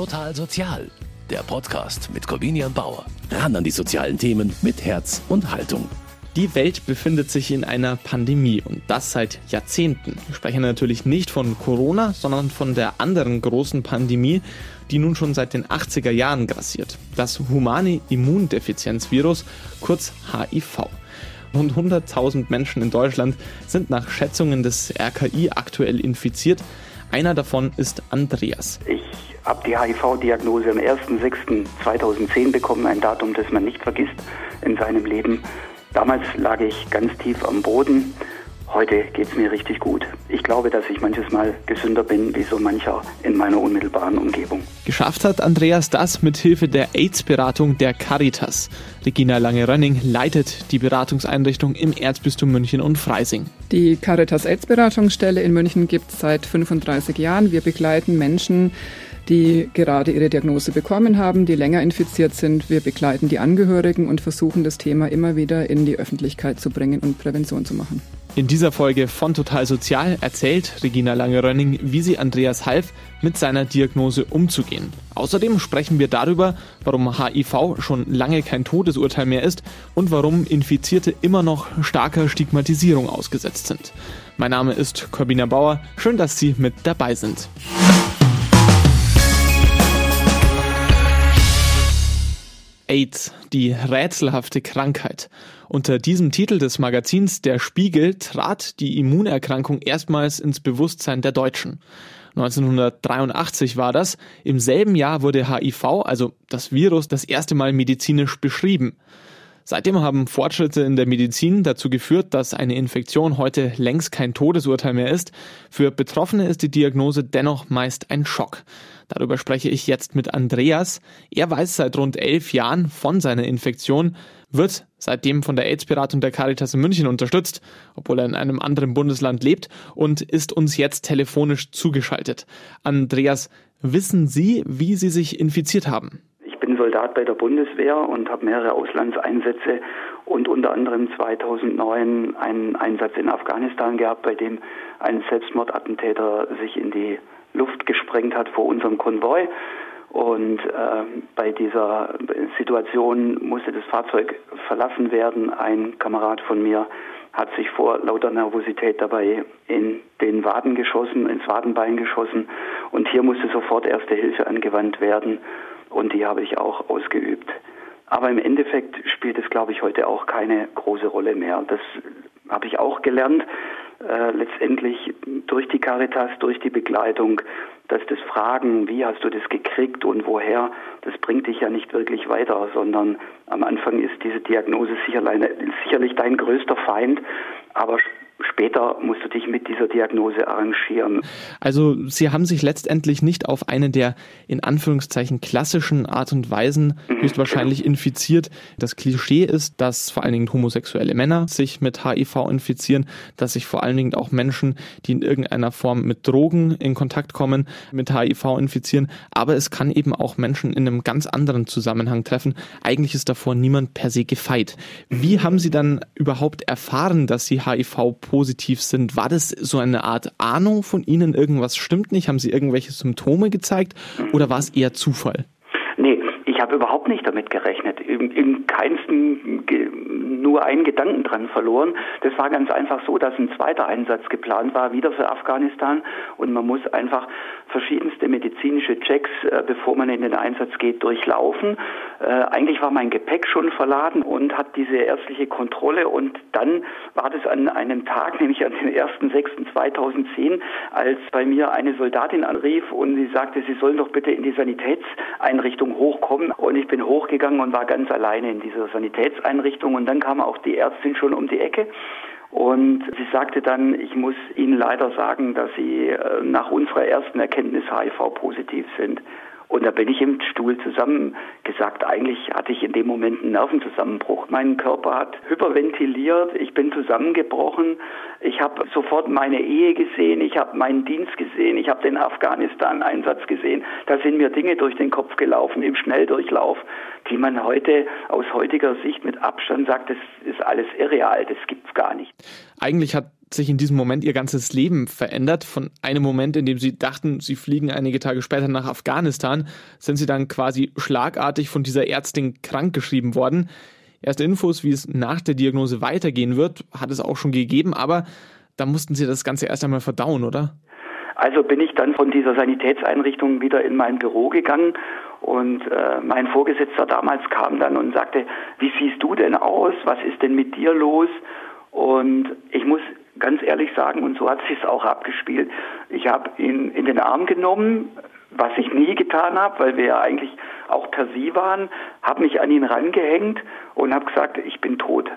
Total Sozial, der Podcast mit Corvinian Bauer. Ran an die sozialen Themen mit Herz und Haltung. Die Welt befindet sich in einer Pandemie und das seit Jahrzehnten. Wir sprechen natürlich nicht von Corona, sondern von der anderen großen Pandemie, die nun schon seit den 80er Jahren grassiert. Das humane Immundefizienzvirus, kurz HIV. Rund 100.000 Menschen in Deutschland sind nach Schätzungen des RKI aktuell infiziert. Einer davon ist Andreas. Ich habe die HIV-Diagnose am 1.6.2010 bekommen, ein Datum, das man nicht vergisst in seinem Leben. Damals lag ich ganz tief am Boden. Heute geht es mir richtig gut. Ich glaube, dass ich manches Mal gesünder bin wie so mancher in meiner unmittelbaren Umgebung. Geschafft hat Andreas das mit Hilfe der AIDS-Beratung der Caritas. Regina Lange-Rönning leitet die Beratungseinrichtung im Erzbistum München und Freising. Die Caritas AIDS-Beratungsstelle in München gibt es seit 35 Jahren. Wir begleiten Menschen, die gerade ihre Diagnose bekommen haben, die länger infiziert sind. Wir begleiten die Angehörigen und versuchen das Thema immer wieder in die Öffentlichkeit zu bringen und Prävention zu machen. In dieser Folge von Total Sozial erzählt Regina Lange-Rönning, wie sie Andreas half, mit seiner Diagnose umzugehen. Außerdem sprechen wir darüber, warum HIV schon lange kein Todesurteil mehr ist und warum Infizierte immer noch starker Stigmatisierung ausgesetzt sind. Mein Name ist Corbina Bauer. Schön, dass Sie mit dabei sind. AIDS, die rätselhafte Krankheit. Unter diesem Titel des Magazins Der Spiegel trat die Immunerkrankung erstmals ins Bewusstsein der Deutschen. 1983 war das. Im selben Jahr wurde HIV, also das Virus, das erste Mal medizinisch beschrieben. Seitdem haben Fortschritte in der Medizin dazu geführt, dass eine Infektion heute längst kein Todesurteil mehr ist. Für Betroffene ist die Diagnose dennoch meist ein Schock. Darüber spreche ich jetzt mit Andreas. Er weiß seit rund elf Jahren von seiner Infektion, wird seitdem von der AIDS-Beratung der Caritas in München unterstützt, obwohl er in einem anderen Bundesland lebt und ist uns jetzt telefonisch zugeschaltet. Andreas, wissen Sie, wie Sie sich infiziert haben? Soldat bei der Bundeswehr und habe mehrere Auslandseinsätze und unter anderem 2009 einen Einsatz in Afghanistan gehabt, bei dem ein Selbstmordattentäter sich in die Luft gesprengt hat vor unserem Konvoi. Und äh, bei dieser Situation musste das Fahrzeug verlassen werden. Ein Kamerad von mir hat sich vor lauter Nervosität dabei in den Waden geschossen, ins Wadenbein geschossen. Und hier musste sofort erste Hilfe angewandt werden und die habe ich auch ausgeübt. Aber im Endeffekt spielt es, glaube ich, heute auch keine große Rolle mehr. Das habe ich auch gelernt, äh, letztendlich durch die Caritas, durch die Begleitung, dass das Fragen, wie hast du das gekriegt und woher, das bringt dich ja nicht wirklich weiter, sondern am Anfang ist diese Diagnose sicherlich dein größter Feind, aber später musst du dich mit dieser Diagnose arrangieren. Also Sie haben sich letztendlich nicht auf eine der in Anführungszeichen klassischen Art und Weisen mhm, höchstwahrscheinlich genau. infiziert. Das Klischee ist, dass vor allen Dingen homosexuelle Männer sich mit HIV infizieren, dass sich vor allen Dingen auch Menschen, die in irgendeiner Form mit Drogen in Kontakt kommen, mit HIV infizieren. Aber es kann eben auch Menschen in einem ganz anderen Zusammenhang treffen. Eigentlich ist davor niemand per se gefeit. Wie haben Sie dann überhaupt erfahren, dass Sie HIV positiv sind. War das so eine Art Ahnung von Ihnen, irgendwas stimmt nicht? Haben Sie irgendwelche Symptome gezeigt oder war es eher Zufall? Nee, ich habe überhaupt nicht damit gerechnet. Im, im keinsten nur einen Gedanken dran verloren. Das war ganz einfach so, dass ein zweiter Einsatz geplant war, wieder für Afghanistan. Und man muss einfach verschiedenste medizinische Checks, äh, bevor man in den Einsatz geht, durchlaufen. Äh, eigentlich war mein Gepäck schon verladen und hat diese ärztliche Kontrolle. Und dann war das an einem Tag, nämlich an dem 1.6.2010, als bei mir eine Soldatin anrief und sie sagte, sie sollen doch bitte in die Sanitätseinrichtung hochkommen. Und ich bin hochgegangen und war ganz alleine in dieser Sanitätseinrichtung. Und dann kam kam auch die Ärztin schon um die Ecke und sie sagte dann, ich muss Ihnen leider sagen, dass Sie äh, nach unserer ersten Erkenntnis HIV-positiv sind. Und da bin ich im Stuhl zusammengesagt. Eigentlich hatte ich in dem Moment einen Nervenzusammenbruch. Mein Körper hat hyperventiliert, ich bin zusammengebrochen. Ich habe sofort meine Ehe gesehen, ich habe meinen Dienst gesehen, ich habe den Afghanistan-Einsatz gesehen. Da sind mir Dinge durch den Kopf gelaufen im Schnelldurchlauf, die man heute aus heutiger Sicht mit Abstand sagt, das ist alles irreal, das gibt's gar nicht. Eigentlich hat sich in diesem Moment ihr ganzes Leben verändert. Von einem Moment, in dem sie dachten, sie fliegen einige Tage später nach Afghanistan, sind sie dann quasi schlagartig von dieser Ärztin krankgeschrieben worden. Erste Infos, wie es nach der Diagnose weitergehen wird, hat es auch schon gegeben, aber da mussten Sie das Ganze erst einmal verdauen, oder? Also bin ich dann von dieser Sanitätseinrichtung wieder in mein Büro gegangen und äh, mein Vorgesetzter damals kam dann und sagte, wie siehst du denn aus? Was ist denn mit dir los? Und ich muss ganz ehrlich sagen, und so hat sich es auch abgespielt, ich habe ihn in den Arm genommen, was ich nie getan habe, weil wir ja eigentlich auch per Sie waren, habe mich an ihn rangehängt und habe gesagt, ich bin tot.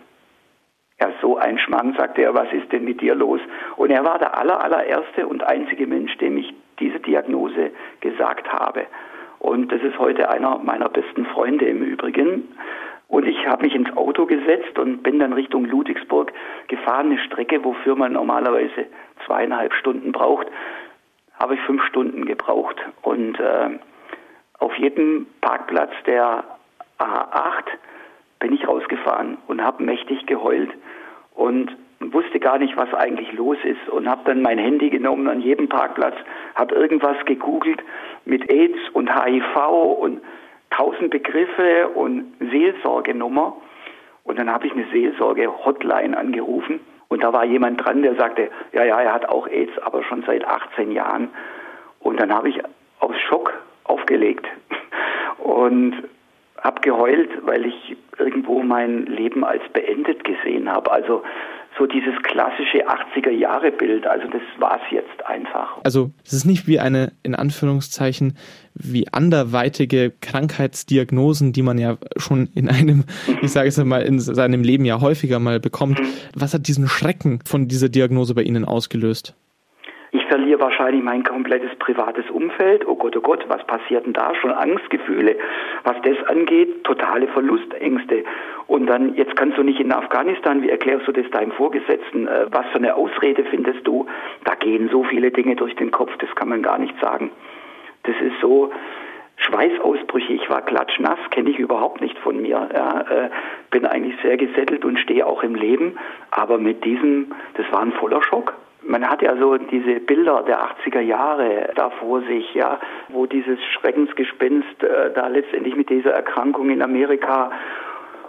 Ja, so ein Schmann, sagte er, was ist denn mit dir los? Und er war der aller, allererste und einzige Mensch, dem ich diese Diagnose gesagt habe. Und das ist heute einer meiner besten Freunde im Übrigen. Und ich habe mich ins Auto gesetzt und bin dann Richtung Ludwigsburg gefahren, eine Strecke, wofür man normalerweise zweieinhalb Stunden braucht, habe ich fünf Stunden gebraucht. Und äh, auf jedem Parkplatz der A8 bin ich rausgefahren und habe mächtig geheult und wusste gar nicht, was eigentlich los ist und habe dann mein Handy genommen an jedem Parkplatz, habe irgendwas gegoogelt mit AIDS und HIV und tausend Begriffe und Seelsorgenummer. Und dann habe ich eine Seelsorge-Hotline angerufen. Und da war jemand dran, der sagte, ja, ja, er hat auch AIDS, aber schon seit 18 Jahren. Und dann habe ich aus Schock aufgelegt und habe geheult, weil ich irgendwo mein Leben als beendet gesehen habe. Also so dieses klassische 80er-Jahre-Bild. Also das war es jetzt einfach. Also es ist nicht wie eine, in Anführungszeichen, wie anderweitige Krankheitsdiagnosen, die man ja schon in einem, mhm. ich sage es mal, in seinem Leben ja häufiger mal bekommt. Mhm. Was hat diesen Schrecken von dieser Diagnose bei Ihnen ausgelöst? Ich verliere wahrscheinlich mein komplettes privates Umfeld. Oh Gott, oh Gott, was passiert denn da? Schon Angstgefühle. Was das angeht, totale Verlustängste. Und dann, jetzt kannst du nicht in Afghanistan, wie erklärst du das deinem Vorgesetzten? Äh, was für eine Ausrede findest du? Da gehen so viele Dinge durch den Kopf, das kann man gar nicht sagen. Das ist so, Schweißausbrüche, ich war klatschnass, kenne ich überhaupt nicht von mir. Ja, äh, bin eigentlich sehr gesettelt und stehe auch im Leben, aber mit diesem, das war ein voller Schock. Man hat ja so diese Bilder der 80er Jahre da vor sich, ja, wo dieses Schreckensgespenst äh, da letztendlich mit dieser Erkrankung in Amerika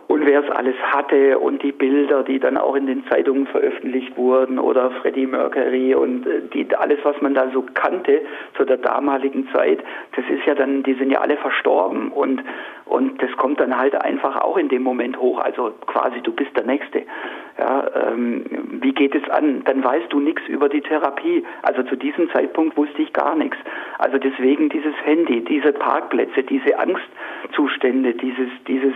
und wer es alles hatte und die Bilder, die dann auch in den Zeitungen veröffentlicht wurden oder Freddie Mercury und äh, die, alles, was man da so kannte zu der damaligen Zeit, das ist ja dann, die sind ja alle verstorben und, und das kommt dann halt einfach auch in dem Moment hoch, also quasi du bist der Nächste. Ja, ähm, wie geht es an? Dann weißt du nichts über die Therapie. Also zu diesem Zeitpunkt wusste ich gar nichts. Also deswegen dieses Handy, diese Parkplätze, diese Angstzustände, dieses, dieses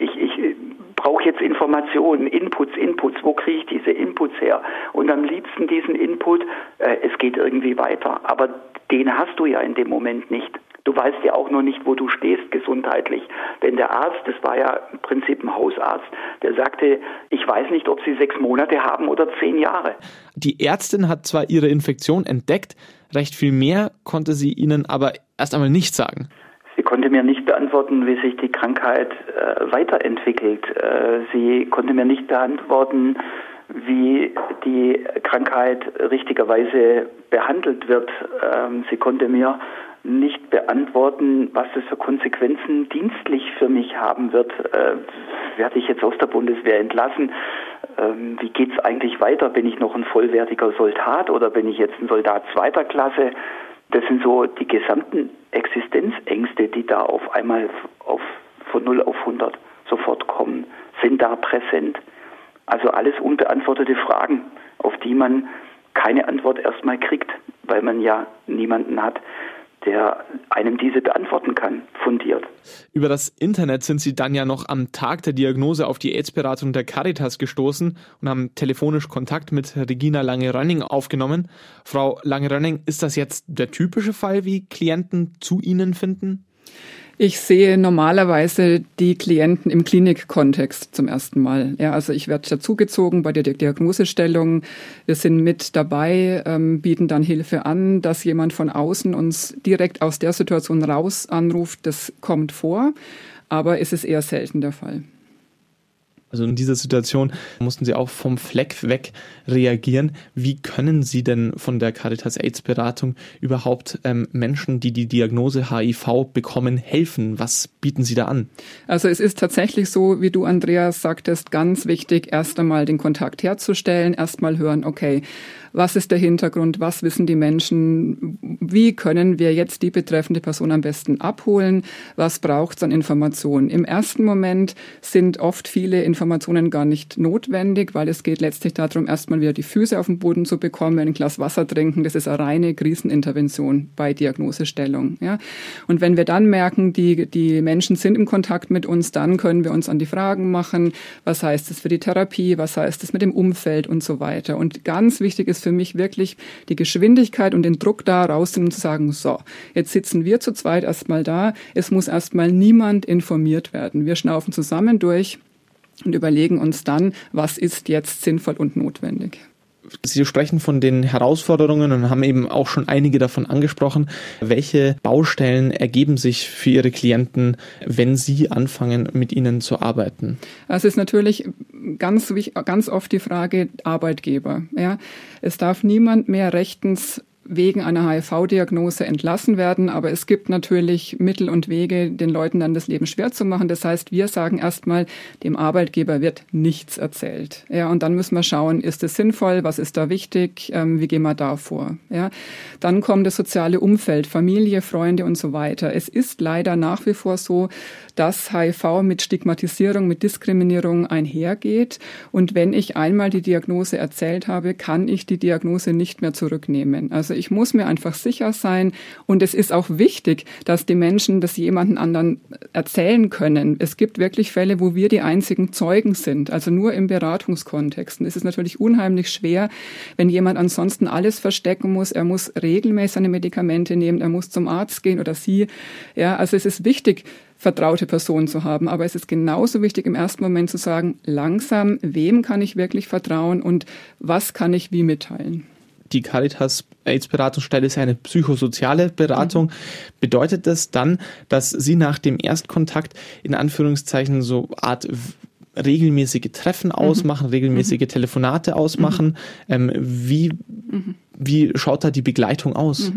ich, ich brauche jetzt Informationen, Inputs, Inputs, wo kriege ich diese Inputs her? Und am liebsten diesen Input, äh, es geht irgendwie weiter. Aber den hast du ja in dem Moment nicht. Du weißt ja auch noch nicht, wo du stehst gesundheitlich. Denn der Arzt, das war ja im Prinzip ein Hausarzt, der sagte, ich weiß nicht, ob Sie sechs Monate haben oder zehn Jahre. Die Ärztin hat zwar ihre Infektion entdeckt, recht viel mehr konnte sie Ihnen aber erst einmal nicht sagen. Konnte mir nicht beantworten, wie sich die Krankheit äh, weiterentwickelt. Äh, sie konnte mir nicht beantworten, wie die Krankheit richtigerweise behandelt wird. Ähm, sie konnte mir nicht beantworten, was das für Konsequenzen dienstlich für mich haben wird. Äh, werde ich jetzt aus der Bundeswehr entlassen? Ähm, wie es eigentlich weiter? Bin ich noch ein vollwertiger Soldat oder bin ich jetzt ein Soldat zweiter Klasse? Das sind so die gesamten Existenzängste, die da auf einmal auf, von 0 auf 100 sofort kommen, sind da präsent. Also alles unbeantwortete Fragen, auf die man keine Antwort erstmal kriegt, weil man ja niemanden hat, der einem diese beantworten kann, fundiert. Über das Internet sind Sie dann ja noch am Tag der Diagnose auf die AIDS-Beratung der Caritas gestoßen und haben telefonisch Kontakt mit Regina Lange-Rönning aufgenommen. Frau Lange-Rönning, ist das jetzt der typische Fall, wie Klienten zu Ihnen finden? Ich sehe normalerweise die Klienten im Klinikkontext zum ersten Mal. Ja, also ich werde dazugezogen bei der Diagnosestellung. Wir sind mit dabei, ähm, bieten dann Hilfe an, dass jemand von außen uns direkt aus der Situation raus anruft. Das kommt vor, aber es ist eher selten der Fall. Also in dieser Situation mussten Sie auch vom Fleck weg reagieren. Wie können Sie denn von der Caritas AIDS Beratung überhaupt ähm, Menschen, die die Diagnose HIV bekommen, helfen? Was bieten Sie da an? Also es ist tatsächlich so, wie du Andreas sagtest, ganz wichtig, erst einmal den Kontakt herzustellen, erst mal hören, okay, was ist der Hintergrund, was wissen die Menschen, wie können wir jetzt die betreffende Person am besten abholen, was braucht es an Informationen. Im ersten Moment sind oft viele Informationen gar nicht notwendig, weil es geht letztlich darum, erstmal wieder die Füße auf den Boden zu bekommen, ein Glas Wasser trinken, das ist eine reine Krisenintervention bei Diagnosestellung. Ja. Und wenn wir dann merken, die, die Menschen sind im Kontakt mit uns, dann können wir uns an die Fragen machen, was heißt es für die Therapie, was heißt es mit dem Umfeld und so weiter. Und ganz wichtig ist für mich wirklich die Geschwindigkeit und den Druck da rauszunehmen und zu sagen, so, jetzt sitzen wir zu zweit erstmal da, es muss erstmal niemand informiert werden. Wir schnaufen zusammen durch und überlegen uns dann, was ist jetzt sinnvoll und notwendig. Sie sprechen von den Herausforderungen und haben eben auch schon einige davon angesprochen. Welche Baustellen ergeben sich für Ihre Klienten, wenn Sie anfangen, mit ihnen zu arbeiten? Es ist natürlich ganz, ganz oft die Frage Arbeitgeber. Ja. Es darf niemand mehr rechtens wegen einer HIV-Diagnose entlassen werden. Aber es gibt natürlich Mittel und Wege, den Leuten dann das Leben schwer zu machen. Das heißt, wir sagen erstmal, dem Arbeitgeber wird nichts erzählt. Ja, und dann müssen wir schauen, ist es sinnvoll? Was ist da wichtig? Ähm, wie gehen wir da vor? Ja, dann kommt das soziale Umfeld, Familie, Freunde und so weiter. Es ist leider nach wie vor so, dass HIV mit Stigmatisierung, mit Diskriminierung einhergeht. Und wenn ich einmal die Diagnose erzählt habe, kann ich die Diagnose nicht mehr zurücknehmen. Also ich muss mir einfach sicher sein. Und es ist auch wichtig, dass die Menschen das jemanden anderen erzählen können. Es gibt wirklich Fälle, wo wir die einzigen Zeugen sind. Also nur im Beratungskontext. Und es ist natürlich unheimlich schwer, wenn jemand ansonsten alles verstecken muss. Er muss regelmäßig seine Medikamente nehmen. Er muss zum Arzt gehen oder sie. Ja, also es ist wichtig, vertraute Person zu haben. Aber es ist genauso wichtig, im ersten Moment zu sagen, langsam, wem kann ich wirklich vertrauen und was kann ich wie mitteilen? Die Caritas AIDS-Beratungsstelle ist eine psychosoziale Beratung. Mhm. Bedeutet das dann, dass Sie nach dem Erstkontakt in Anführungszeichen so Art regelmäßige Treffen mhm. ausmachen, mhm. regelmäßige Telefonate ausmachen? Mhm. Ähm, wie, mhm. wie schaut da die Begleitung aus?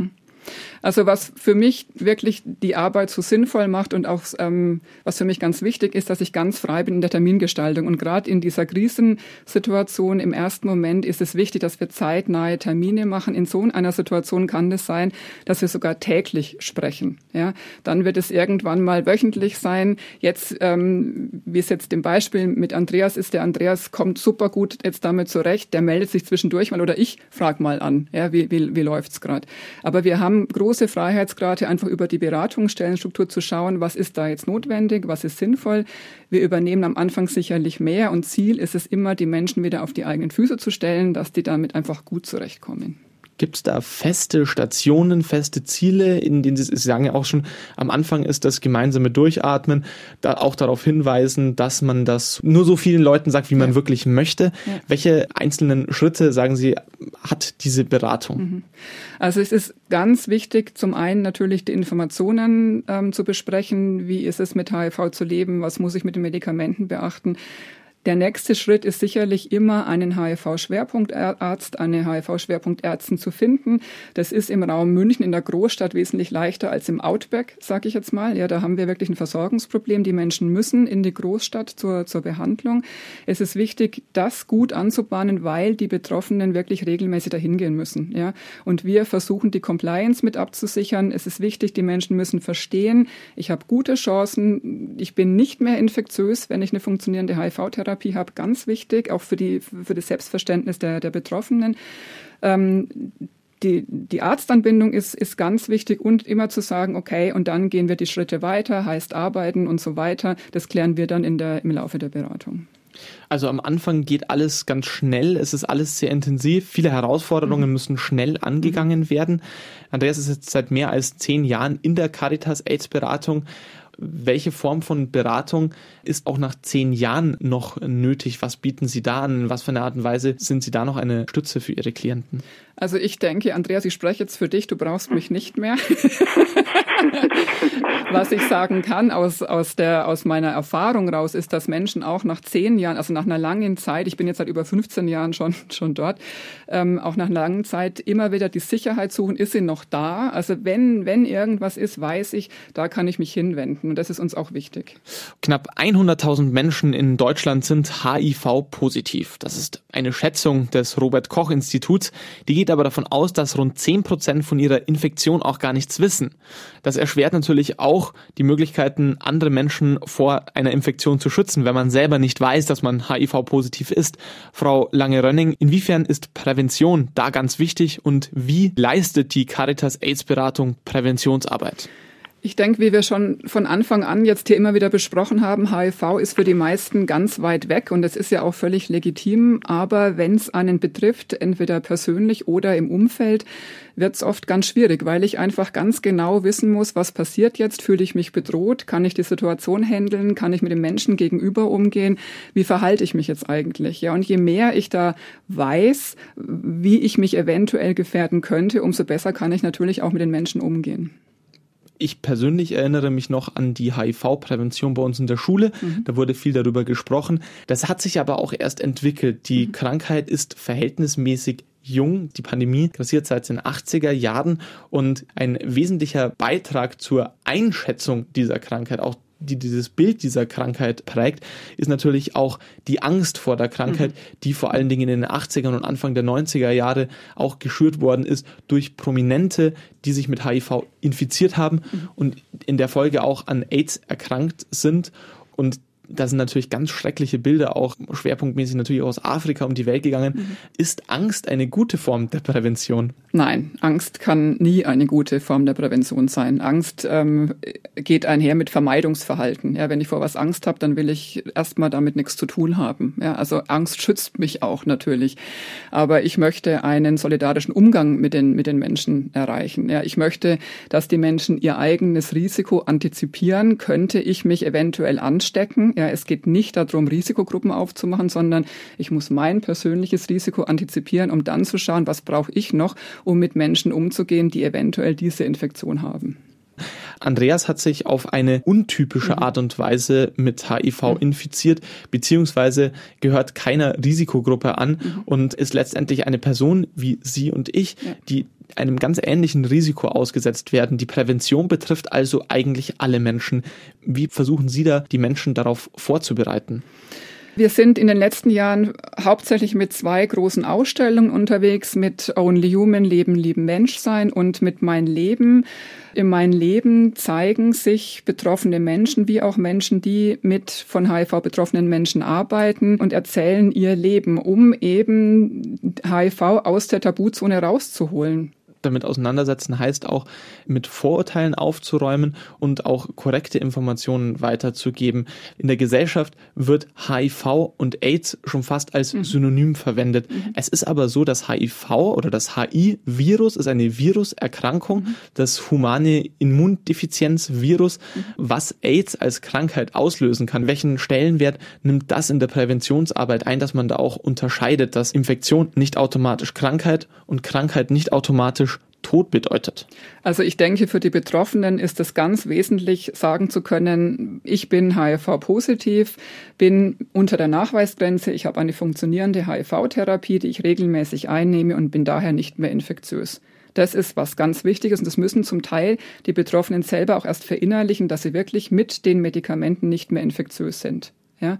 Also was für mich wirklich die Arbeit so sinnvoll macht und auch ähm, was für mich ganz wichtig ist, dass ich ganz frei bin in der Termingestaltung. Und gerade in dieser Krisensituation im ersten Moment ist es wichtig, dass wir zeitnahe Termine machen. In so einer Situation kann es sein, dass wir sogar täglich sprechen. Ja, dann wird es irgendwann mal wöchentlich sein. Jetzt, ähm, wie es jetzt im Beispiel mit Andreas ist, der Andreas kommt super gut jetzt damit zurecht. Der meldet sich zwischendurch mal oder ich frage mal an, ja, wie, wie, wie läuft's gerade. Aber wir haben große große Freiheitsgrade, einfach über die Beratungsstellenstruktur zu schauen, was ist da jetzt notwendig, was ist sinnvoll. Wir übernehmen am Anfang sicherlich mehr und Ziel ist es immer, die Menschen wieder auf die eigenen Füße zu stellen, dass die damit einfach gut zurechtkommen. Gibt es da feste Stationen, feste Ziele, in denen Sie, Sie sagen ja auch schon, am Anfang ist das gemeinsame Durchatmen, da auch darauf hinweisen, dass man das nur so vielen Leuten sagt, wie man ja. wirklich möchte. Ja. Welche einzelnen Schritte, sagen Sie, hat diese Beratung? Mhm. Also es ist ganz wichtig, zum einen natürlich die Informationen ähm, zu besprechen, wie ist es mit HIV zu leben, was muss ich mit den Medikamenten beachten. Der nächste Schritt ist sicherlich immer einen HIV-Schwerpunktarzt, eine HIV-Schwerpunktärztin zu finden. Das ist im Raum München in der Großstadt wesentlich leichter als im Outback, sage ich jetzt mal. Ja, da haben wir wirklich ein Versorgungsproblem. Die Menschen müssen in die Großstadt zur, zur Behandlung. Es ist wichtig, das gut anzubahnen, weil die Betroffenen wirklich regelmäßig dahin gehen müssen. Ja, und wir versuchen die Compliance mit abzusichern. Es ist wichtig, die Menschen müssen verstehen, ich habe gute Chancen, ich bin nicht mehr infektiös, wenn ich eine funktionierende HIV-Therapie Psychotherapie habe, ganz wichtig, auch für, die, für das Selbstverständnis der, der Betroffenen. Ähm, die, die Arztanbindung ist, ist ganz wichtig und immer zu sagen, okay, und dann gehen wir die Schritte weiter, heißt arbeiten und so weiter. Das klären wir dann in der, im Laufe der Beratung. Also am Anfang geht alles ganz schnell, es ist alles sehr intensiv, viele Herausforderungen mhm. müssen schnell angegangen mhm. werden. Andreas ist jetzt seit mehr als zehn Jahren in der Caritas AIDS Beratung Welche Form von Beratung ist auch nach zehn Jahren noch nötig? Was bieten Sie da an? Was für eine Art und Weise sind Sie da noch eine Stütze für Ihre Klienten? Also ich denke, Andreas, ich spreche jetzt für dich, du brauchst mich nicht mehr. Was ich sagen kann aus, aus, der, aus meiner Erfahrung raus, ist, dass Menschen auch nach zehn Jahren, also nach einer langen Zeit, ich bin jetzt seit über 15 Jahren schon, schon dort, ähm, auch nach einer langen Zeit immer wieder die Sicherheit suchen, ist sie noch da? Also wenn, wenn irgendwas ist, weiß ich, da kann ich mich hinwenden und das ist uns auch wichtig. Knapp 100.000 Menschen in Deutschland sind HIV-positiv. Das ist eine Schätzung des Robert-Koch-Instituts. Die geht aber davon aus, dass rund 10 Prozent von ihrer Infektion auch gar nichts wissen. Das erschwert natürlich auch die Möglichkeiten, andere Menschen vor einer Infektion zu schützen, wenn man selber nicht weiß, dass man HIV-positiv ist. Frau Lange-Rönning, inwiefern ist Prävention da ganz wichtig und wie leistet die Caritas AIDS-Beratung Präventionsarbeit? Ich denke, wie wir schon von Anfang an jetzt hier immer wieder besprochen haben, HIV ist für die meisten ganz weit weg und das ist ja auch völlig legitim. Aber wenn es einen betrifft, entweder persönlich oder im Umfeld, wird es oft ganz schwierig, weil ich einfach ganz genau wissen muss, was passiert jetzt, fühle ich mich bedroht, kann ich die Situation handeln, kann ich mit dem Menschen gegenüber umgehen, wie verhalte ich mich jetzt eigentlich? Ja, und je mehr ich da weiß, wie ich mich eventuell gefährden könnte, umso besser kann ich natürlich auch mit den Menschen umgehen. Ich persönlich erinnere mich noch an die HIV-Prävention bei uns in der Schule. Mhm. Da wurde viel darüber gesprochen. Das hat sich aber auch erst entwickelt. Die mhm. Krankheit ist verhältnismäßig jung. Die Pandemie grassiert seit den 80er Jahren und ein wesentlicher Beitrag zur Einschätzung dieser Krankheit, auch die dieses Bild dieser Krankheit prägt, ist natürlich auch die Angst vor der Krankheit, mhm. die vor allen Dingen in den 80ern und Anfang der 90er Jahre auch geschürt worden ist durch Prominente, die sich mit HIV infiziert haben mhm. und in der Folge auch an AIDS erkrankt sind. Und da sind natürlich ganz schreckliche Bilder, auch schwerpunktmäßig natürlich aus Afrika um die Welt gegangen. Mhm. Ist Angst eine gute Form der Prävention? Nein, Angst kann nie eine gute Form der Prävention sein. Angst ähm, geht einher mit Vermeidungsverhalten. Ja, wenn ich vor was Angst habe, dann will ich erstmal damit nichts zu tun haben. Ja, also Angst schützt mich auch natürlich. Aber ich möchte einen solidarischen Umgang mit den, mit den Menschen erreichen. Ja, ich möchte, dass die Menschen ihr eigenes Risiko antizipieren. Könnte ich mich eventuell anstecken? Ja, es geht nicht darum, Risikogruppen aufzumachen, sondern ich muss mein persönliches Risiko antizipieren, um dann zu schauen, was brauche ich noch, um mit Menschen umzugehen, die eventuell diese Infektion haben. Andreas hat sich auf eine untypische mhm. Art und Weise mit HIV mhm. infiziert, beziehungsweise gehört keiner Risikogruppe an mhm. und ist letztendlich eine Person wie Sie und ich, ja. die einem ganz ähnlichen Risiko ausgesetzt werden. Die Prävention betrifft also eigentlich alle Menschen. Wie versuchen Sie da, die Menschen darauf vorzubereiten? Wir sind in den letzten Jahren hauptsächlich mit zwei großen Ausstellungen unterwegs, mit Only Human, Leben, Lieben, Menschsein und mit Mein Leben. In Mein Leben zeigen sich betroffene Menschen wie auch Menschen, die mit von HIV betroffenen Menschen arbeiten und erzählen ihr Leben, um eben HIV aus der Tabuzone rauszuholen damit auseinandersetzen heißt auch, mit Vorurteilen aufzuräumen und auch korrekte Informationen weiterzugeben. In der Gesellschaft wird HIV und AIDS schon fast als mhm. Synonym verwendet. Mhm. Es ist aber so, dass HIV oder das HI-Virus ist eine Viruserkrankung, mhm. das humane Immundefizienzvirus, mhm. was AIDS als Krankheit auslösen kann. Welchen Stellenwert nimmt das in der Präventionsarbeit ein, dass man da auch unterscheidet, dass Infektion nicht automatisch Krankheit und Krankheit nicht automatisch Tod bedeutet? Also ich denke, für die Betroffenen ist es ganz wesentlich, sagen zu können, ich bin HIV-positiv, bin unter der Nachweisgrenze, ich habe eine funktionierende HIV-Therapie, die ich regelmäßig einnehme und bin daher nicht mehr infektiös. Das ist was ganz Wichtiges und das müssen zum Teil die Betroffenen selber auch erst verinnerlichen, dass sie wirklich mit den Medikamenten nicht mehr infektiös sind. Ja.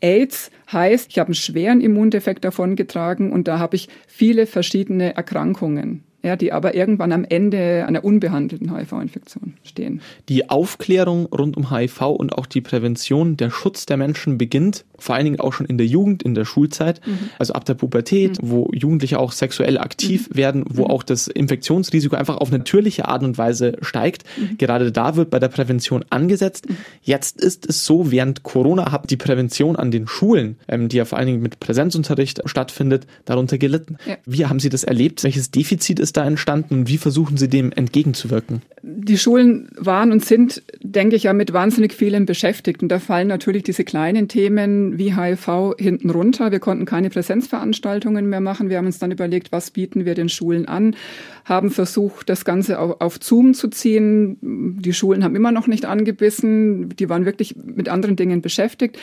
AIDS heißt, ich habe einen schweren Immundefekt davongetragen und da habe ich viele verschiedene Erkrankungen ja, die aber irgendwann am Ende einer unbehandelten HIV-Infektion stehen. Die Aufklärung rund um HIV und auch die Prävention, der Schutz der Menschen beginnt vor allen Dingen auch schon in der Jugend, in der Schulzeit, mhm. also ab der Pubertät, mhm. wo Jugendliche auch sexuell aktiv mhm. werden, wo mhm. auch das Infektionsrisiko einfach auf natürliche Art und Weise steigt. Mhm. Gerade da wird bei der Prävention angesetzt. Mhm. Jetzt ist es so, während Corona hat die Prävention an den Schulen, ähm, die ja vor allen Dingen mit Präsenzunterricht stattfindet, darunter gelitten. Ja. Wie haben Sie das erlebt? Welches Defizit ist da entstanden und wie versuchen Sie dem entgegenzuwirken? Die Schulen waren und sind denke ich, ja mit wahnsinnig vielen Beschäftigt. Und da fallen natürlich diese kleinen Themen wie HIV hinten runter. Wir konnten keine Präsenzveranstaltungen mehr machen. Wir haben uns dann überlegt, was bieten wir den Schulen an, haben versucht, das Ganze auf, auf Zoom zu ziehen. Die Schulen haben immer noch nicht angebissen. Die waren wirklich mit anderen Dingen beschäftigt.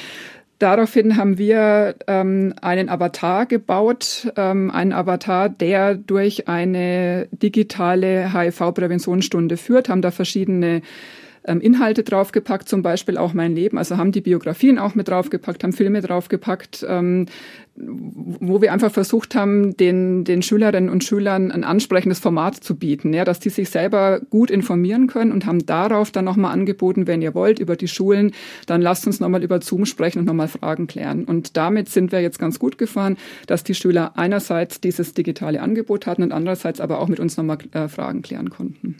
Daraufhin haben wir ähm, einen Avatar gebaut, ähm, einen Avatar, der durch eine digitale HIV-Präventionsstunde führt, haben da verschiedene ähm, Inhalte draufgepackt, zum Beispiel auch mein Leben. Also haben die Biografien auch mit draufgepackt, haben Filme draufgepackt, ähm, wo wir einfach versucht haben, den, den Schülerinnen und Schülern ein ansprechendes Format zu bieten, ja, dass die sich selber gut informieren können und haben darauf dann nochmal angeboten, wenn ihr wollt, über die Schulen, dann lasst uns nochmal über Zoom sprechen und nochmal Fragen klären. Und damit sind wir jetzt ganz gut gefahren, dass die Schüler einerseits dieses digitale Angebot hatten und andererseits aber auch mit uns nochmal äh, Fragen klären konnten.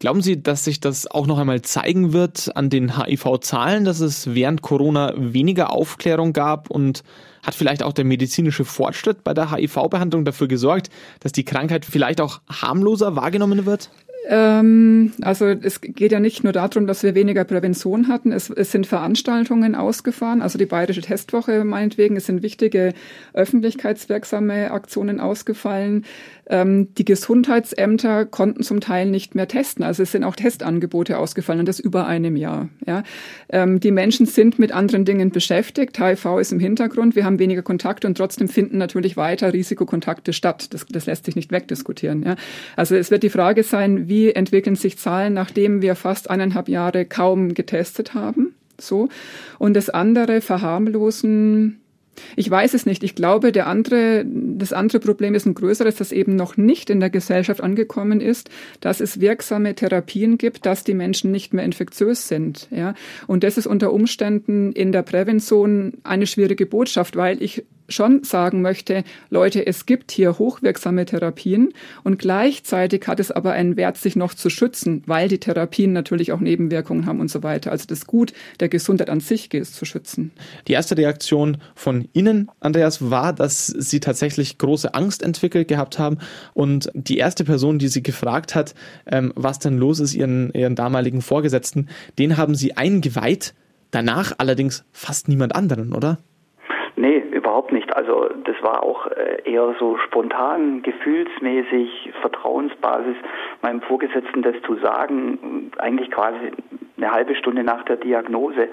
Glauben Sie, dass sich das auch noch einmal zeigen wird an den HIV-Zahlen, dass es während Corona weniger Aufklärung gab und hat vielleicht auch der medizinische Fortschritt bei der HIV-Behandlung dafür gesorgt, dass die Krankheit vielleicht auch harmloser wahrgenommen wird? Ähm, also es geht ja nicht nur darum, dass wir weniger Prävention hatten. Es, es sind Veranstaltungen ausgefahren, also die Bayerische Testwoche meinetwegen. Es sind wichtige öffentlichkeitswirksame Aktionen ausgefallen. Ähm, die Gesundheitsämter konnten zum Teil nicht mehr testen. Also es sind auch Testangebote ausgefallen und das über einem Jahr. Ja. Ähm, die Menschen sind mit anderen Dingen beschäftigt. HIV ist im Hintergrund. Wir haben weniger Kontakte und trotzdem finden natürlich weiter Risikokontakte statt. Das, das lässt sich nicht wegdiskutieren. Ja. Also es wird die Frage sein, wie entwickeln sich Zahlen, nachdem wir fast eineinhalb Jahre kaum getestet haben. So. Und das andere verharmlosen ich weiß es nicht. Ich glaube, der andere, das andere Problem ist ein größeres, das eben noch nicht in der Gesellschaft angekommen ist, dass es wirksame Therapien gibt, dass die Menschen nicht mehr infektiös sind. Ja? Und das ist unter Umständen in der Prävention eine schwierige Botschaft, weil ich schon sagen möchte, Leute, es gibt hier hochwirksame Therapien und gleichzeitig hat es aber einen Wert, sich noch zu schützen, weil die Therapien natürlich auch Nebenwirkungen haben und so weiter. Also das Gut der Gesundheit an sich gilt zu schützen. Die erste Reaktion von Ihnen, Andreas, war, dass Sie tatsächlich große Angst entwickelt gehabt haben und die erste Person, die Sie gefragt hat, ähm, was denn los ist, Ihren, Ihren damaligen Vorgesetzten, den haben Sie eingeweiht, danach allerdings fast niemand anderen, oder? Also das war auch äh, eher so spontan, gefühlsmäßig, Vertrauensbasis, meinem Vorgesetzten das zu sagen, eigentlich quasi eine halbe Stunde nach der Diagnose.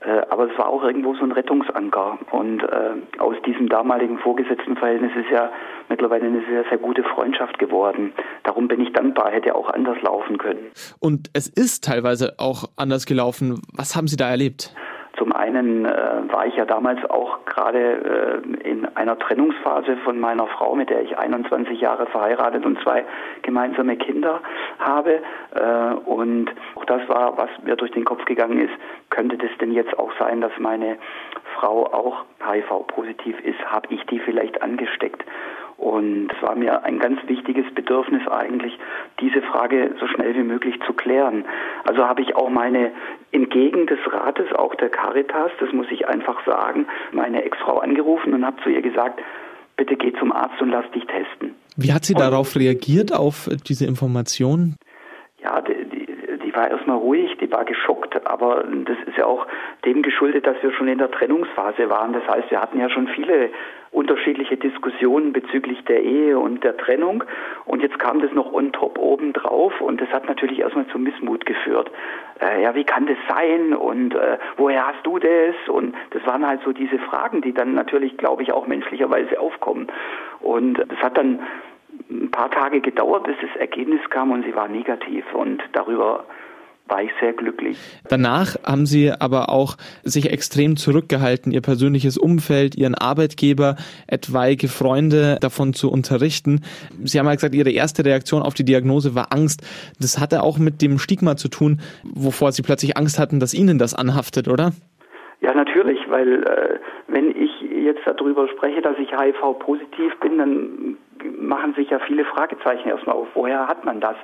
Äh, aber es war auch irgendwo so ein Rettungsanker. Und äh, aus diesem damaligen Vorgesetztenverhältnis ist ja mittlerweile eine sehr, sehr gute Freundschaft geworden. Darum bin ich dankbar, hätte auch anders laufen können. Und es ist teilweise auch anders gelaufen. Was haben Sie da erlebt? Zum einen äh, war ich ja damals auch gerade äh, in einer Trennungsphase von meiner Frau, mit der ich 21 Jahre verheiratet und zwei gemeinsame Kinder habe. Äh, und auch das war, was mir durch den Kopf gegangen ist, könnte das denn jetzt auch sein, dass meine Frau auch HIV-positiv ist? Habe ich die vielleicht angesteckt? Und es war mir ein ganz wichtiges Bedürfnis eigentlich, diese Frage so schnell wie möglich zu klären. Also habe ich auch meine, entgegen des Rates, auch der Caritas, das muss ich einfach sagen, meine Ex-Frau angerufen und habe zu ihr gesagt, bitte geh zum Arzt und lass dich testen. Wie hat sie und, darauf reagiert, auf diese Information? Ja, die, die, die war erstmal ruhig, die war geschockt, aber das ist ja auch dem geschuldet, dass wir schon in der Trennungsphase waren. Das heißt, wir hatten ja schon viele unterschiedliche Diskussionen bezüglich der Ehe und der Trennung. Und jetzt kam das noch on top oben drauf und das hat natürlich erstmal zu Missmut geführt. Äh, ja, wie kann das sein und äh, woher hast du das? Und das waren halt so diese Fragen, die dann natürlich, glaube ich, auch menschlicherweise aufkommen. Und das hat dann ein paar Tage gedauert, bis das Ergebnis kam und sie war negativ und darüber war ich sehr glücklich. Danach haben Sie aber auch sich extrem zurückgehalten, Ihr persönliches Umfeld, Ihren Arbeitgeber, etwaige Freunde davon zu unterrichten. Sie haben ja gesagt, Ihre erste Reaktion auf die Diagnose war Angst. Das hatte auch mit dem Stigma zu tun, wovor Sie plötzlich Angst hatten, dass Ihnen das anhaftet, oder? Ja, natürlich, weil äh, wenn ich jetzt darüber spreche, dass ich HIV-positiv bin, dann machen sich ja viele Fragezeichen erstmal auf. Woher hat man das?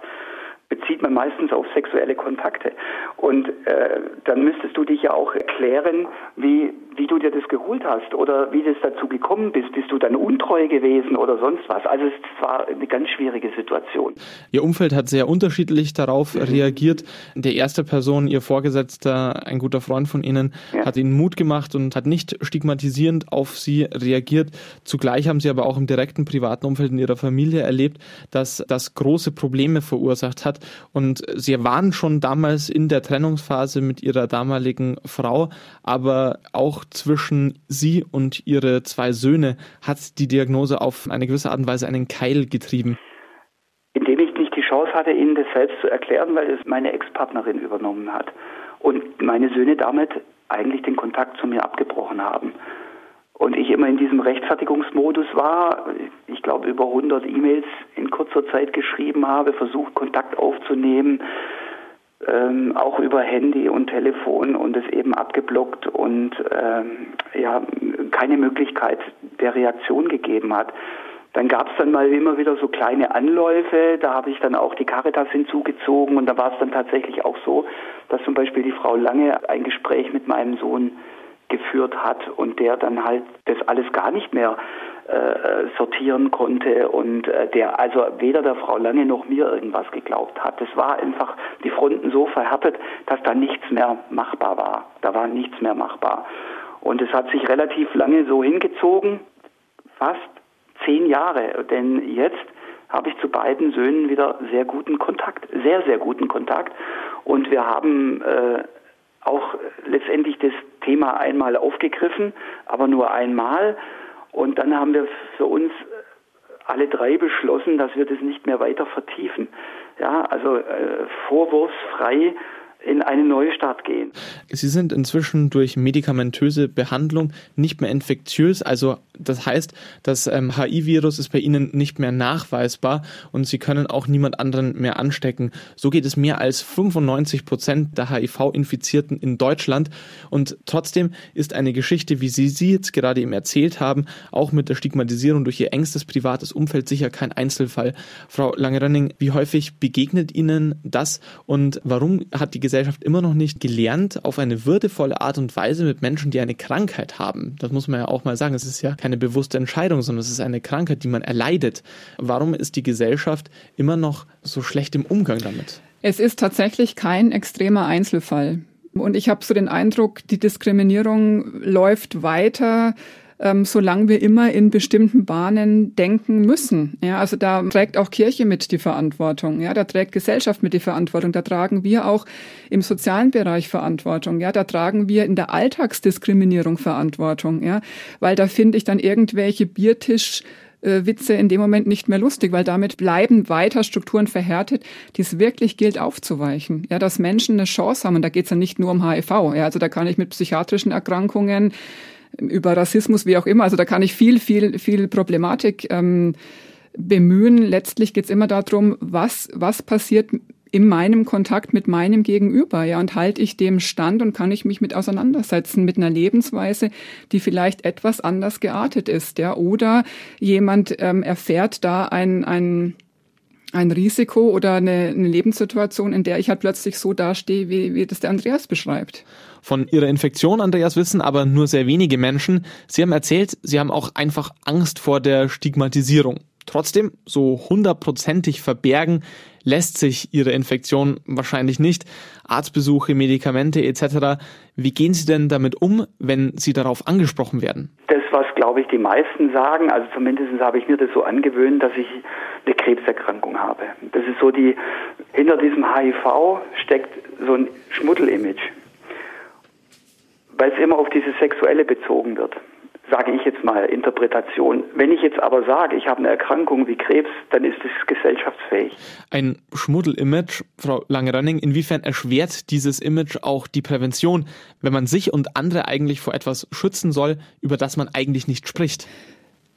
Bezieht man meistens auf sexuelle Kontakte. Und äh, dann müsstest du dich ja auch erklären, wie wie du dir das geholt hast oder wie das dazu gekommen bist. Bist du dann untreu gewesen oder sonst was? Also es war eine ganz schwierige Situation. Ihr Umfeld hat sehr unterschiedlich darauf mhm. reagiert. Der erste Person, ihr Vorgesetzter, ein guter Freund von Ihnen, ja. hat Ihnen Mut gemacht und hat nicht stigmatisierend auf Sie reagiert. Zugleich haben Sie aber auch im direkten privaten Umfeld in Ihrer Familie erlebt, dass das große Probleme verursacht hat. Und Sie waren schon damals in der Trennungsphase mit Ihrer damaligen Frau, aber auch zwischen Sie und Ihre zwei Söhne hat die Diagnose auf eine gewisse Art und Weise einen Keil getrieben. Indem ich nicht die Chance hatte, Ihnen das selbst zu erklären, weil es meine Ex-Partnerin übernommen hat. Und meine Söhne damit eigentlich den Kontakt zu mir abgebrochen haben. Und ich immer in diesem Rechtfertigungsmodus war, ich glaube über 100 E-Mails in kurzer Zeit geschrieben habe, versucht Kontakt aufzunehmen, ähm, auch über Handy und Telefon und es eben abgeblockt und ähm, ja keine Möglichkeit der Reaktion gegeben hat. Dann gab es dann mal immer wieder so kleine Anläufe, da habe ich dann auch die Caritas hinzugezogen und da war es dann tatsächlich auch so, dass zum Beispiel die Frau Lange ein Gespräch mit meinem Sohn geführt hat und der dann halt das alles gar nicht mehr sortieren konnte und äh, der also weder der Frau Lange noch mir irgendwas geglaubt hat. Das war einfach die Fronten so verhärtet, dass da nichts mehr machbar war. Da war nichts mehr machbar. Und es hat sich relativ lange so hingezogen, fast zehn Jahre. Denn jetzt habe ich zu beiden Söhnen wieder sehr guten Kontakt, sehr, sehr guten Kontakt. Und wir haben äh, auch letztendlich das Thema einmal aufgegriffen, aber nur einmal. Und dann haben wir für uns alle drei beschlossen, dass wir das nicht mehr weiter vertiefen. Ja, also äh, vorwurfsfrei in eine neue Stadt gehen. Sie sind inzwischen durch medikamentöse Behandlung nicht mehr infektiös, also das heißt, das ähm, HIV-Virus ist bei Ihnen nicht mehr nachweisbar und Sie können auch niemand anderen mehr anstecken. So geht es mehr als 95 Prozent der HIV-Infizierten in Deutschland und trotzdem ist eine Geschichte, wie Sie sie jetzt gerade eben erzählt haben, auch mit der Stigmatisierung durch Ihr engstes privates Umfeld sicher kein Einzelfall. Frau Langerenning, wie häufig begegnet Ihnen das und warum hat die Gesellschaft immer noch nicht gelernt, auf eine würdevolle Art und Weise mit Menschen, die eine Krankheit haben. Das muss man ja auch mal sagen. Es ist ja keine bewusste Entscheidung, sondern es ist eine Krankheit, die man erleidet. Warum ist die Gesellschaft immer noch so schlecht im Umgang damit? Es ist tatsächlich kein extremer Einzelfall. Und ich habe so den Eindruck, die Diskriminierung läuft weiter ähm, solange wir immer in bestimmten Bahnen denken müssen. Ja, also da trägt auch Kirche mit die Verantwortung. Ja, da trägt Gesellschaft mit die Verantwortung. Da tragen wir auch im sozialen Bereich Verantwortung. Ja, da tragen wir in der Alltagsdiskriminierung Verantwortung. Ja, weil da finde ich dann irgendwelche Biertisch äh, Witze in dem Moment nicht mehr lustig, weil damit bleiben weiter Strukturen verhärtet, die es wirklich gilt aufzuweichen. Ja, dass Menschen eine Chance haben, und da geht es ja nicht nur um HIV. Ja, also da kann ich mit psychiatrischen Erkrankungen über Rassismus, wie auch immer. Also da kann ich viel, viel, viel Problematik ähm, bemühen. Letztlich geht es immer darum, was, was passiert in meinem Kontakt mit meinem Gegenüber, ja, und halte ich dem stand und kann ich mich mit auseinandersetzen mit einer Lebensweise, die vielleicht etwas anders geartet ist, ja, oder jemand ähm, erfährt da ein, ein ein Risiko oder eine, eine Lebenssituation, in der ich halt plötzlich so dastehe, wie, wie das der Andreas beschreibt. Von ihrer Infektion, Andreas, wissen aber nur sehr wenige Menschen. Sie haben erzählt, sie haben auch einfach Angst vor der Stigmatisierung. Trotzdem, so hundertprozentig verbergen lässt sich ihre Infektion wahrscheinlich nicht. Arztbesuche, Medikamente etc. Wie gehen Sie denn damit um, wenn Sie darauf angesprochen werden? Das, was, glaube ich, die meisten sagen, also zumindest habe ich mir das so angewöhnt, dass ich eine Krebserkrankung habe. Das ist so die, hinter diesem HIV steckt so ein Schmuddelimage, weil es immer auf dieses Sexuelle bezogen wird sage ich jetzt mal, Interpretation. Wenn ich jetzt aber sage, ich habe eine Erkrankung wie Krebs, dann ist es gesellschaftsfähig. Ein Schmuddel-Image, Frau Langeranning, inwiefern erschwert dieses Image auch die Prävention, wenn man sich und andere eigentlich vor etwas schützen soll, über das man eigentlich nicht spricht?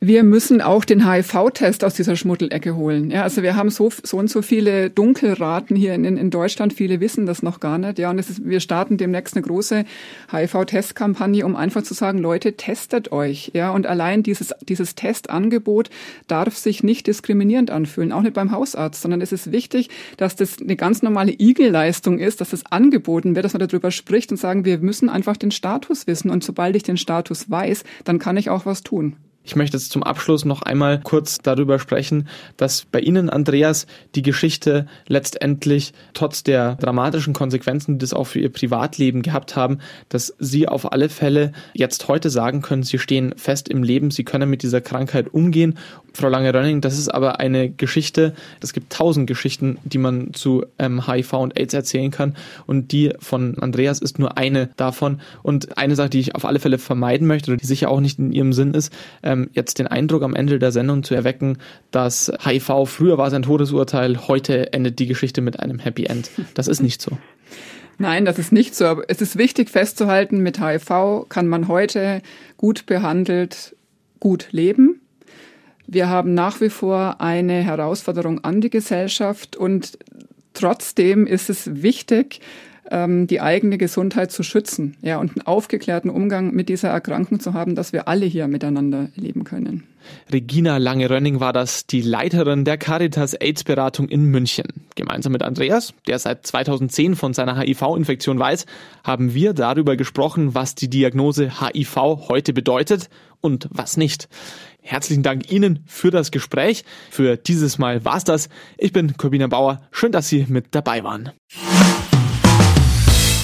Wir müssen auch den HIV-Test aus dieser Schmuddelecke holen. Ja, also wir haben so, so und so viele Dunkelraten hier in, in Deutschland. Viele wissen das noch gar nicht. Ja, und es ist, wir starten demnächst eine große HIV-Testkampagne, um einfach zu sagen, Leute, testet euch. Ja, und allein dieses, dieses Testangebot darf sich nicht diskriminierend anfühlen, auch nicht beim Hausarzt, sondern es ist wichtig, dass das eine ganz normale Igelleistung ist, dass das angeboten wird, dass man darüber spricht und sagen, wir müssen einfach den Status wissen. Und sobald ich den Status weiß, dann kann ich auch was tun. Ich möchte jetzt zum Abschluss noch einmal kurz darüber sprechen, dass bei Ihnen, Andreas, die Geschichte letztendlich trotz der dramatischen Konsequenzen, die das auch für Ihr Privatleben gehabt haben, dass Sie auf alle Fälle jetzt heute sagen können, Sie stehen fest im Leben, Sie können mit dieser Krankheit umgehen. Frau Lange-Rönning, das ist aber eine Geschichte, es gibt tausend Geschichten, die man zu ähm, HIV und AIDS erzählen kann und die von Andreas ist nur eine davon. Und eine Sache, die ich auf alle Fälle vermeiden möchte oder die sicher auch nicht in Ihrem Sinn ist, ähm, ähm, jetzt den Eindruck am Ende der Sendung zu erwecken, dass HIV früher war sein Todesurteil, heute endet die Geschichte mit einem Happy End. Das ist nicht so. Nein, das ist nicht so. Es ist wichtig festzuhalten, mit HIV kann man heute gut behandelt gut leben. Wir haben nach wie vor eine Herausforderung an die Gesellschaft und trotzdem ist es wichtig, ähm, die eigene Gesundheit zu schützen, ja, und einen aufgeklärten Umgang mit dieser Erkrankung zu haben, dass wir alle hier miteinander leben können. Regina Lange-Rönning war das, die Leiterin der Caritas AIDS-Beratung in München. Gemeinsam mit Andreas, der seit 2010 von seiner HIV-Infektion weiß, haben wir darüber gesprochen, was die Diagnose HIV heute bedeutet und was nicht. Herzlichen Dank Ihnen für das Gespräch. Für dieses Mal war's das. Ich bin Corbina Bauer. Schön, dass Sie mit dabei waren.